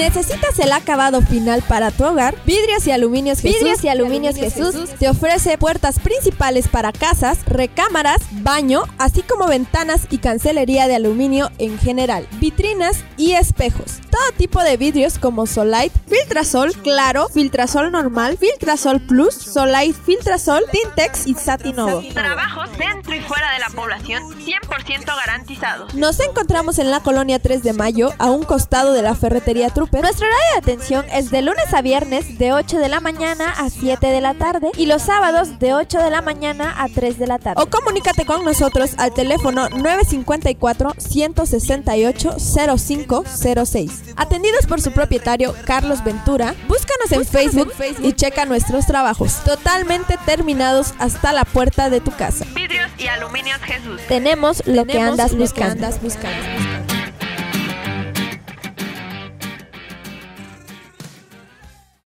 ¿Necesitas el acabado final para tu hogar? Vidrios y Aluminios Jesús, Vidrios y Aluminios Jesús te ofrece puertas principales para casas, recámaras, baño, así como ventanas y cancelería de aluminio en general, vitrinas y espejos. Todo tipo de vidrios como Solite, Filtrasol Claro, Filtrasol Normal, Filtrasol Plus, Solite Filtrasol, Tintex y Satinovo. Trabajos dentro y fuera de la población 100% garantizados. Nos encontramos en la colonia 3 de mayo, a un costado de la ferretería Trooper. Nuestro horario de atención es de lunes a viernes de 8 de la mañana a 7 de la tarde y los sábados de 8 de la mañana a 3 de la tarde. O comunícate con nosotros al teléfono 954-168-0506. Atendidos por su propietario Carlos Ventura, búscanos en Facebook, y checa nuestros trabajos, totalmente terminados hasta la puerta de tu casa. Vidrios y Aluminios Jesús. Tenemos lo que andas buscando.